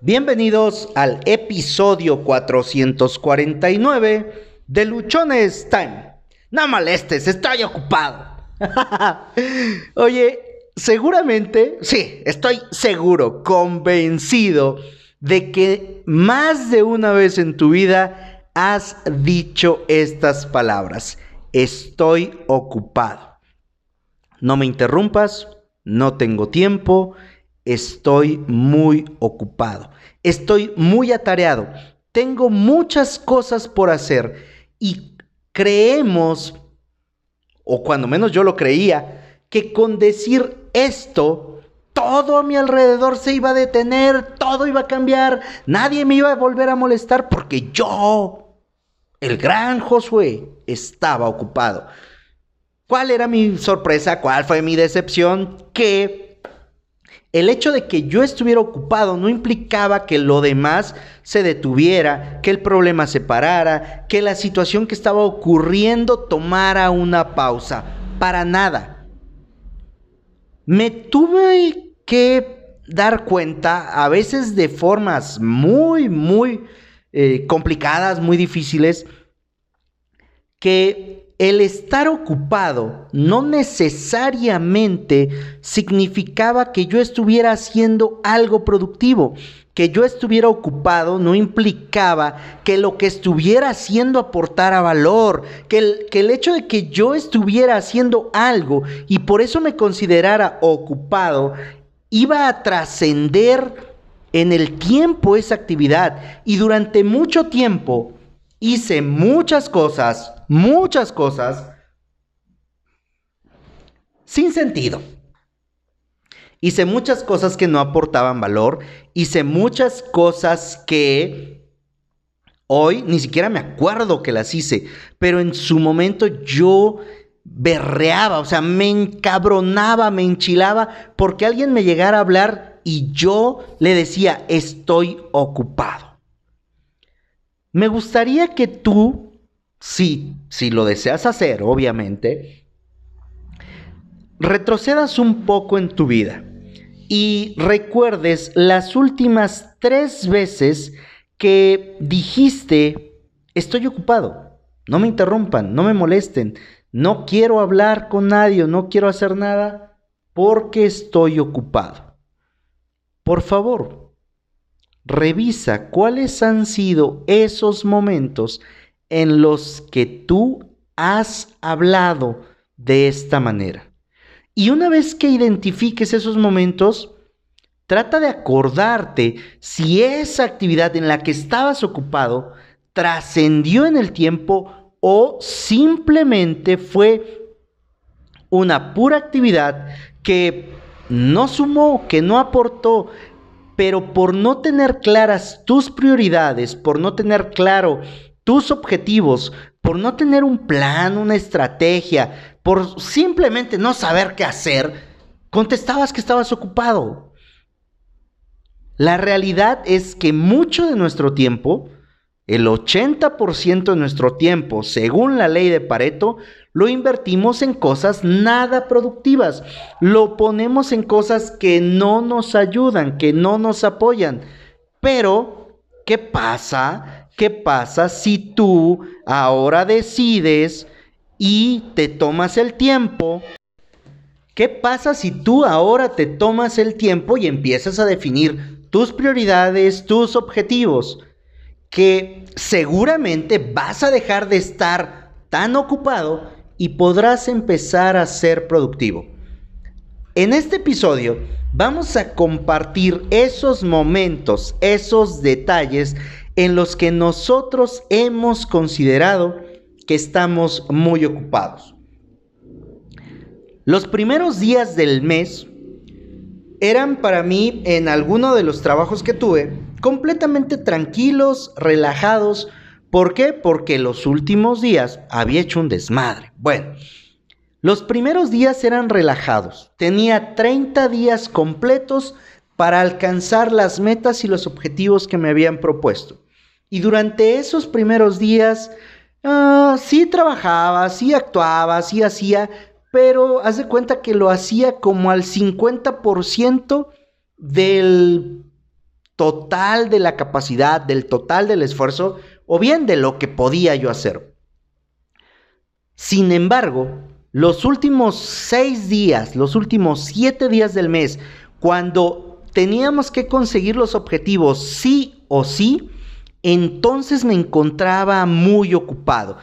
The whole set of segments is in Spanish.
Bienvenidos al episodio 449 de Luchones Time. No molestes, estoy ocupado. Oye, seguramente, sí, estoy seguro, convencido de que más de una vez en tu vida has dicho estas palabras. Estoy ocupado. No me interrumpas, no tengo tiempo, estoy muy ocupado, estoy muy atareado, tengo muchas cosas por hacer y creemos, o cuando menos yo lo creía, que con decir esto, todo a mi alrededor se iba a detener, todo iba a cambiar, nadie me iba a volver a molestar porque yo, el gran Josué, estaba ocupado. ¿Cuál era mi sorpresa? ¿Cuál fue mi decepción? Que el hecho de que yo estuviera ocupado no implicaba que lo demás se detuviera, que el problema se parara, que la situación que estaba ocurriendo tomara una pausa. Para nada. Me tuve que dar cuenta, a veces de formas muy, muy eh, complicadas, muy difíciles, que el estar ocupado no necesariamente significaba que yo estuviera haciendo algo productivo. Que yo estuviera ocupado no implicaba que lo que estuviera haciendo aportara valor, que el, que el hecho de que yo estuviera haciendo algo y por eso me considerara ocupado iba a trascender en el tiempo esa actividad. Y durante mucho tiempo hice muchas cosas, muchas cosas, sin sentido. Hice muchas cosas que no aportaban valor, hice muchas cosas que hoy ni siquiera me acuerdo que las hice, pero en su momento yo berreaba, o sea, me encabronaba, me enchilaba porque alguien me llegara a hablar y yo le decía, estoy ocupado. Me gustaría que tú, si, si lo deseas hacer, obviamente, retrocedas un poco en tu vida y recuerdes las últimas tres veces que dijiste, estoy ocupado, no me interrumpan, no me molesten, no quiero hablar con nadie, no quiero hacer nada porque estoy ocupado. Por favor, revisa cuáles han sido esos momentos en los que tú has hablado de esta manera. Y una vez que identifiques esos momentos, trata de acordarte si esa actividad en la que estabas ocupado trascendió en el tiempo o simplemente fue una pura actividad que no sumó, que no aportó, pero por no tener claras tus prioridades, por no tener claro tus objetivos, por no tener un plan, una estrategia, por simplemente no saber qué hacer, contestabas que estabas ocupado. La realidad es que mucho de nuestro tiempo, el 80% de nuestro tiempo, según la ley de Pareto, lo invertimos en cosas nada productivas. Lo ponemos en cosas que no nos ayudan, que no nos apoyan. Pero, ¿qué pasa? ¿Qué pasa si tú ahora decides y te tomas el tiempo? ¿Qué pasa si tú ahora te tomas el tiempo y empiezas a definir tus prioridades, tus objetivos? Que seguramente vas a dejar de estar tan ocupado y podrás empezar a ser productivo. En este episodio vamos a compartir esos momentos, esos detalles en los que nosotros hemos considerado que estamos muy ocupados. Los primeros días del mes eran para mí, en alguno de los trabajos que tuve, completamente tranquilos, relajados, ¿Por qué? Porque los últimos días había hecho un desmadre. Bueno, los primeros días eran relajados. Tenía 30 días completos para alcanzar las metas y los objetivos que me habían propuesto. Y durante esos primeros días, ah, sí trabajaba, sí actuaba, sí hacía, pero haz de cuenta que lo hacía como al 50% del total de la capacidad, del total del esfuerzo, o bien de lo que podía yo hacer. Sin embargo, los últimos seis días, los últimos siete días del mes, cuando teníamos que conseguir los objetivos sí o sí, entonces me encontraba muy ocupado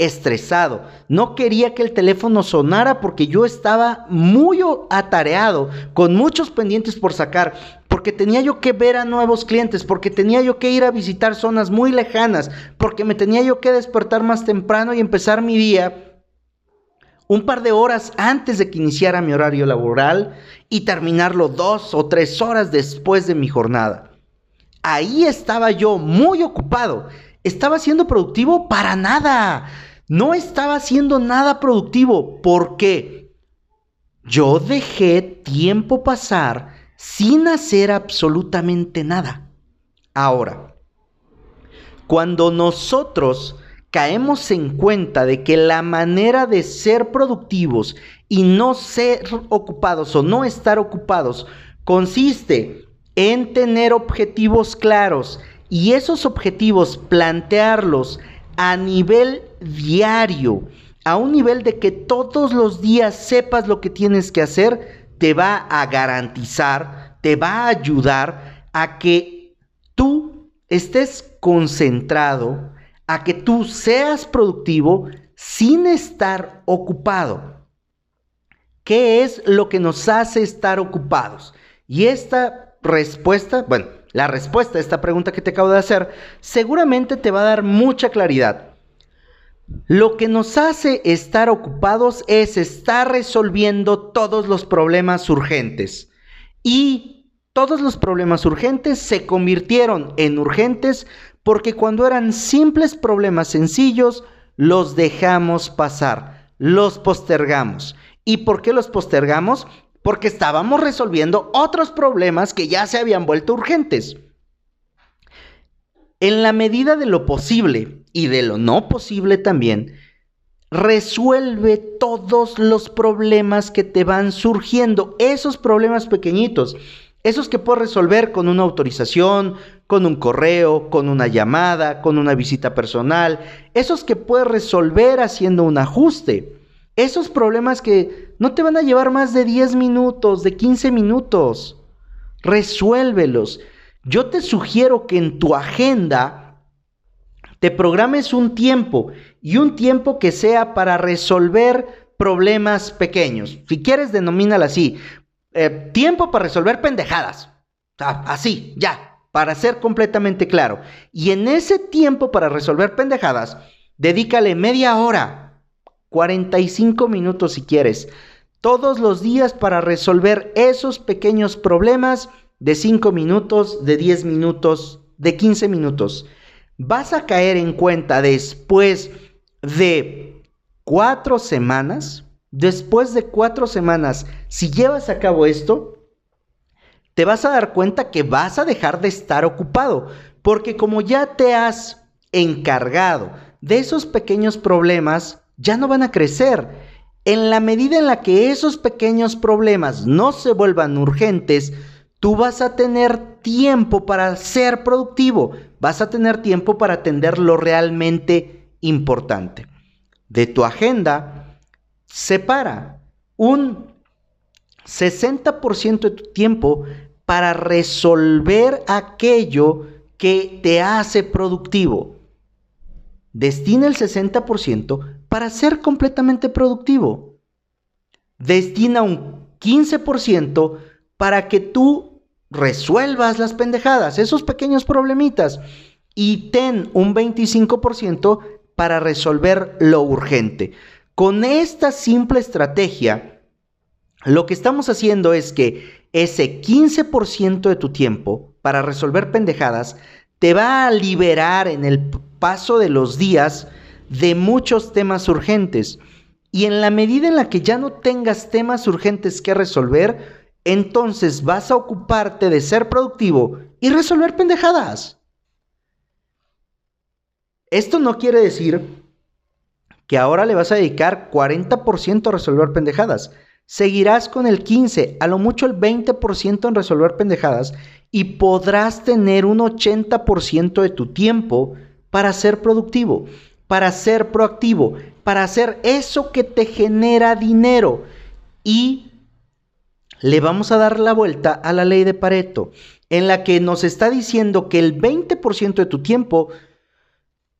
estresado. No quería que el teléfono sonara porque yo estaba muy atareado, con muchos pendientes por sacar, porque tenía yo que ver a nuevos clientes, porque tenía yo que ir a visitar zonas muy lejanas, porque me tenía yo que despertar más temprano y empezar mi día un par de horas antes de que iniciara mi horario laboral y terminarlo dos o tres horas después de mi jornada. Ahí estaba yo muy ocupado. ¿Estaba siendo productivo? Para nada no estaba haciendo nada productivo. porque Yo dejé tiempo pasar sin hacer absolutamente nada. Ahora, cuando nosotros caemos en cuenta de que la manera de ser productivos y no ser ocupados o no estar ocupados consiste en tener objetivos claros y esos objetivos plantearlos a nivel diario, a un nivel de que todos los días sepas lo que tienes que hacer, te va a garantizar, te va a ayudar a que tú estés concentrado, a que tú seas productivo sin estar ocupado. ¿Qué es lo que nos hace estar ocupados? Y esta respuesta, bueno, la respuesta a esta pregunta que te acabo de hacer seguramente te va a dar mucha claridad. Lo que nos hace estar ocupados es estar resolviendo todos los problemas urgentes. Y todos los problemas urgentes se convirtieron en urgentes porque cuando eran simples problemas sencillos, los dejamos pasar, los postergamos. ¿Y por qué los postergamos? Porque estábamos resolviendo otros problemas que ya se habían vuelto urgentes. En la medida de lo posible y de lo no posible también, resuelve todos los problemas que te van surgiendo, esos problemas pequeñitos, esos que puedes resolver con una autorización, con un correo, con una llamada, con una visita personal, esos que puedes resolver haciendo un ajuste. Esos problemas que no te van a llevar más de 10 minutos, de 15 minutos. Resuélvelos. Yo te sugiero que en tu agenda te programes un tiempo y un tiempo que sea para resolver problemas pequeños. Si quieres, denomínala así. Eh, tiempo para resolver pendejadas. así, ya, para ser completamente claro. Y en ese tiempo para resolver pendejadas, dedícale media hora 45 minutos si quieres, todos los días para resolver esos pequeños problemas de 5 minutos, de 10 minutos, de 15 minutos. Vas a caer en cuenta después de cuatro semanas, después de cuatro semanas, si llevas a cabo esto, te vas a dar cuenta que vas a dejar de estar ocupado, porque como ya te has encargado de esos pequeños problemas, ya no van a crecer. En la medida en la que esos pequeños problemas no se vuelvan urgentes, tú vas a tener tiempo para ser productivo, vas a tener tiempo para atender lo realmente importante. De tu agenda, separa un 60% de tu tiempo para resolver aquello que te hace productivo. Destina el 60% para ser completamente productivo. Destina un 15% para que tú resuelvas las pendejadas, esos pequeños problemitas, y ten un 25% para resolver lo urgente. Con esta simple estrategia, lo que estamos haciendo es que ese 15% de tu tiempo para resolver pendejadas te va a liberar en el paso de los días de muchos temas urgentes. Y en la medida en la que ya no tengas temas urgentes que resolver, entonces vas a ocuparte de ser productivo y resolver pendejadas. Esto no quiere decir que ahora le vas a dedicar 40% a resolver pendejadas. Seguirás con el 15, a lo mucho el 20% en resolver pendejadas y podrás tener un 80% de tu tiempo para ser productivo, para ser proactivo, para hacer eso que te genera dinero. Y le vamos a dar la vuelta a la ley de Pareto, en la que nos está diciendo que el 20% de tu tiempo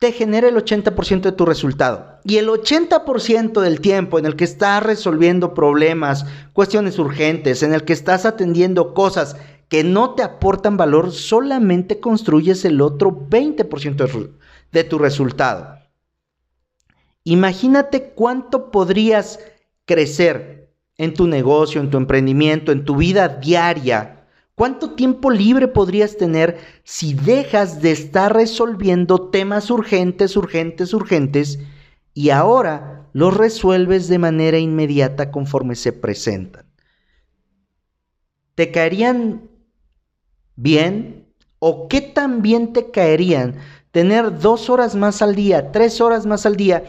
te genera el 80% de tu resultado. Y el 80% del tiempo en el que estás resolviendo problemas, cuestiones urgentes, en el que estás atendiendo cosas que no te aportan valor, solamente construyes el otro 20% de tu resultado. Imagínate cuánto podrías crecer en tu negocio, en tu emprendimiento, en tu vida diaria ¿Cuánto tiempo libre podrías tener si dejas de estar resolviendo temas urgentes, urgentes, urgentes y ahora los resuelves de manera inmediata conforme se presentan? ¿Te caerían bien? ¿O qué tan bien te caerían tener dos horas más al día, tres horas más al día,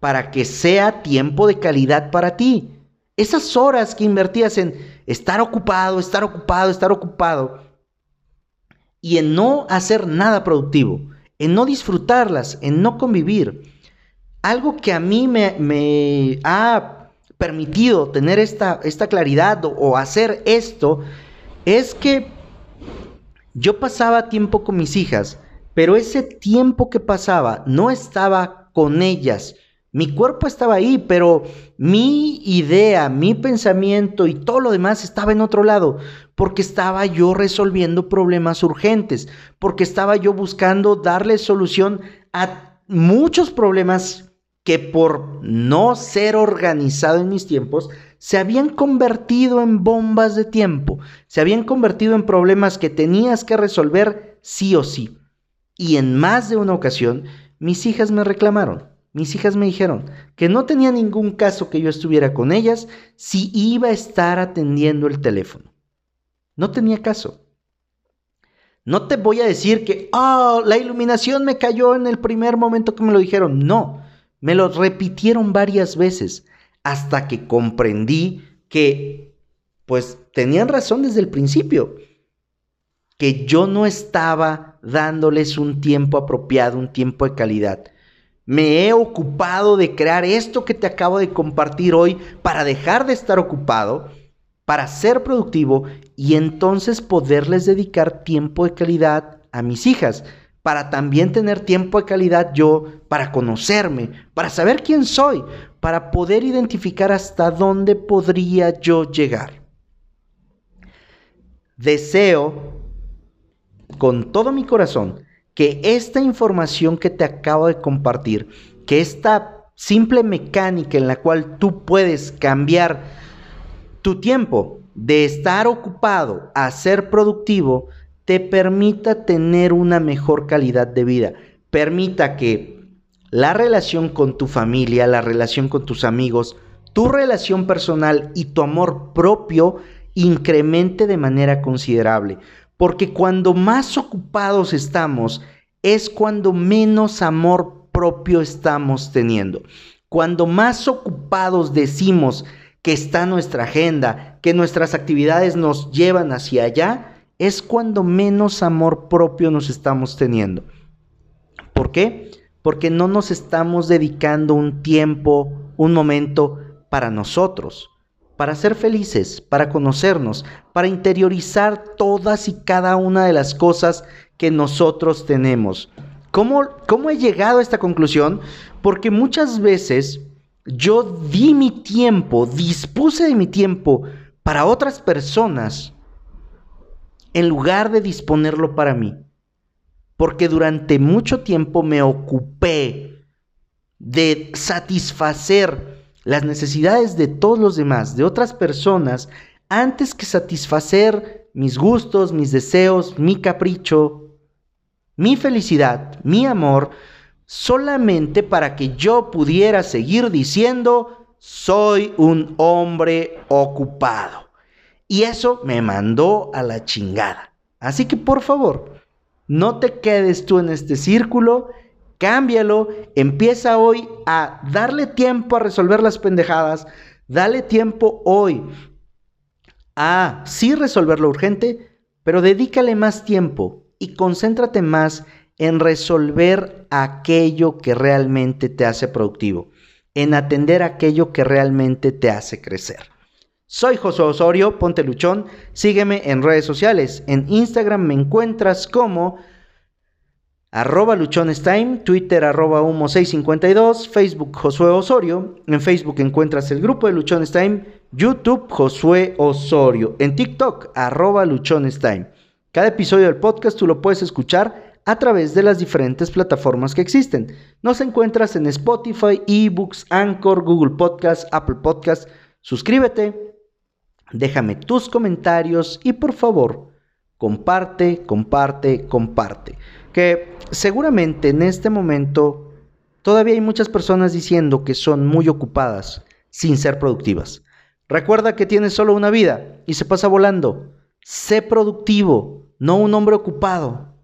para que sea tiempo de calidad para ti? Esas horas que invertías en estar ocupado, estar ocupado, estar ocupado, y en no hacer nada productivo, en no disfrutarlas, en no convivir. Algo que a mí me, ha permitido tener esta, esta claridad o, o hacer esto es que yo pasaba tiempo con mis hijas, pero ese tiempo que pasaba no estaba con ellas mi cuerpo estaba ahí, pero mi idea, mi pensamiento y todo lo demás estaba en otro lado, porque estaba yo resolviendo problemas urgentes, porque estaba yo buscando darle solución a muchos problemas que por no ser organizado en mis tiempos, se habían convertido en bombas de tiempo, se habían convertido en problemas que tenías que resolver sí o sí. Y en más de una ocasión, mis hijas me reclamaron mis hijas me dijeron que no tenía ningún caso que yo estuviera con ellas si iba a estar atendiendo el teléfono. No tenía caso. No te voy a decir que, oh, la iluminación me cayó en el primer momento que me lo dijeron. No, me lo repitieron varias veces hasta que comprendí que, pues, tenían razón desde el principio, que yo no estaba dándoles un tiempo apropiado, un tiempo de calidad me he ocupado de crear esto que te acabo de compartir hoy para dejar de estar ocupado, para ser productivo y entonces poderles dedicar tiempo de calidad a mis hijas, para también tener tiempo de calidad yo, para conocerme, para saber quién soy, para poder identificar hasta dónde podría yo llegar. Deseo con todo mi corazón que esta información que te acabo de compartir, que esta simple mecánica en la cual tú puedes cambiar tu tiempo de estar ocupado a ser productivo, te permita tener una mejor calidad de vida. Permita que la relación con tu familia, la relación con tus amigos, tu relación personal y tu amor propio incremente de manera considerable. Porque cuando más ocupados estamos, es cuando menos amor propio estamos teniendo. Cuando más ocupados decimos que está nuestra agenda, que nuestras actividades nos llevan hacia allá, es cuando menos amor propio nos estamos teniendo. ¿Por qué? Porque no nos estamos dedicando un tiempo, un momento para nosotros para ser felices, para conocernos, para interiorizar todas y cada una de las cosas que nosotros tenemos. ¿Cómo, ¿Cómo, he llegado a esta conclusión? Porque muchas veces yo di mi tiempo, dispuse de mi tiempo para otras personas en lugar de disponerlo para mí. Porque durante mucho tiempo me ocupé de satisfacer las necesidades de todos los demás, de otras personas, antes que satisfacer mis gustos, mis deseos, mi capricho, mi felicidad, mi amor, solamente para que yo pudiera seguir diciendo, soy un hombre ocupado. Y eso me mandó a la chingada. Así que por favor, no te quedes tú en este círculo cámbialo, empieza hoy a darle tiempo a resolver las pendejadas, dale tiempo hoy a sí resolver lo urgente, pero dedícale más tiempo y concéntrate más en resolver aquello que realmente te hace productivo, en atender aquello que realmente te hace crecer. Soy José Osorio, ponte luchón, sígueme en redes sociales. En Instagram me encuentras como arroba luchonestime, Twitter arroba humo652, Facebook Josué Osorio. En Facebook encuentras el grupo de Luchonestime, YouTube Josué Osorio. En TikTok arroba luchonestime. Cada episodio del podcast tú lo puedes escuchar a través de las diferentes plataformas que existen. Nos encuentras en Spotify, eBooks, Anchor, Google Podcast, Apple Podcast. Suscríbete, Déjame tus comentarios y por favor, comparte, comparte, comparte. Que seguramente en este momento todavía hay muchas personas diciendo que son muy ocupadas sin ser productivas. Recuerda que tienes solo una vida y se pasa volando. Sé productivo, no un hombre ocupado.